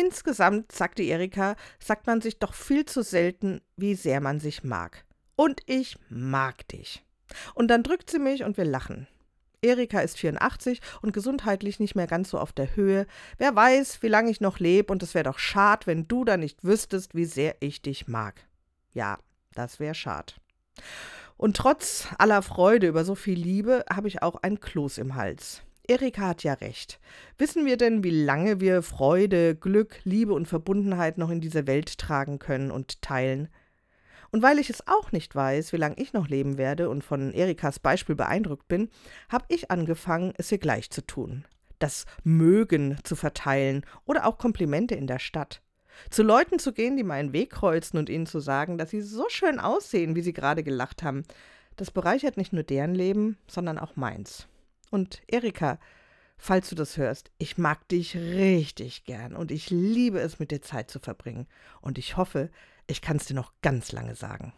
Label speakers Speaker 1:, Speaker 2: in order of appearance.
Speaker 1: Insgesamt, sagte Erika, sagt man sich doch viel zu selten, wie sehr man sich mag. Und ich mag dich. Und dann drückt sie mich und wir lachen. Erika ist 84 und gesundheitlich nicht mehr ganz so auf der Höhe. Wer weiß, wie lange ich noch lebe und es wäre doch schad, wenn du da nicht wüsstest, wie sehr ich dich mag. Ja, das wäre schad. Und trotz aller Freude über so viel Liebe habe ich auch ein Kloß im Hals. Erika hat ja recht. Wissen wir denn, wie lange wir Freude, Glück, Liebe und Verbundenheit noch in diese Welt tragen können und teilen? Und weil ich es auch nicht weiß, wie lange ich noch leben werde und von Erikas Beispiel beeindruckt bin, habe ich angefangen, es ihr gleich zu tun. Das Mögen zu verteilen oder auch Komplimente in der Stadt. Zu Leuten zu gehen, die meinen Weg kreuzen und ihnen zu sagen, dass sie so schön aussehen, wie sie gerade gelacht haben. Das bereichert nicht nur deren Leben, sondern auch meins. Und Erika, falls du das hörst, ich mag dich richtig gern und ich liebe es, mit dir Zeit zu verbringen. Und ich hoffe, ich kann es dir noch ganz lange sagen.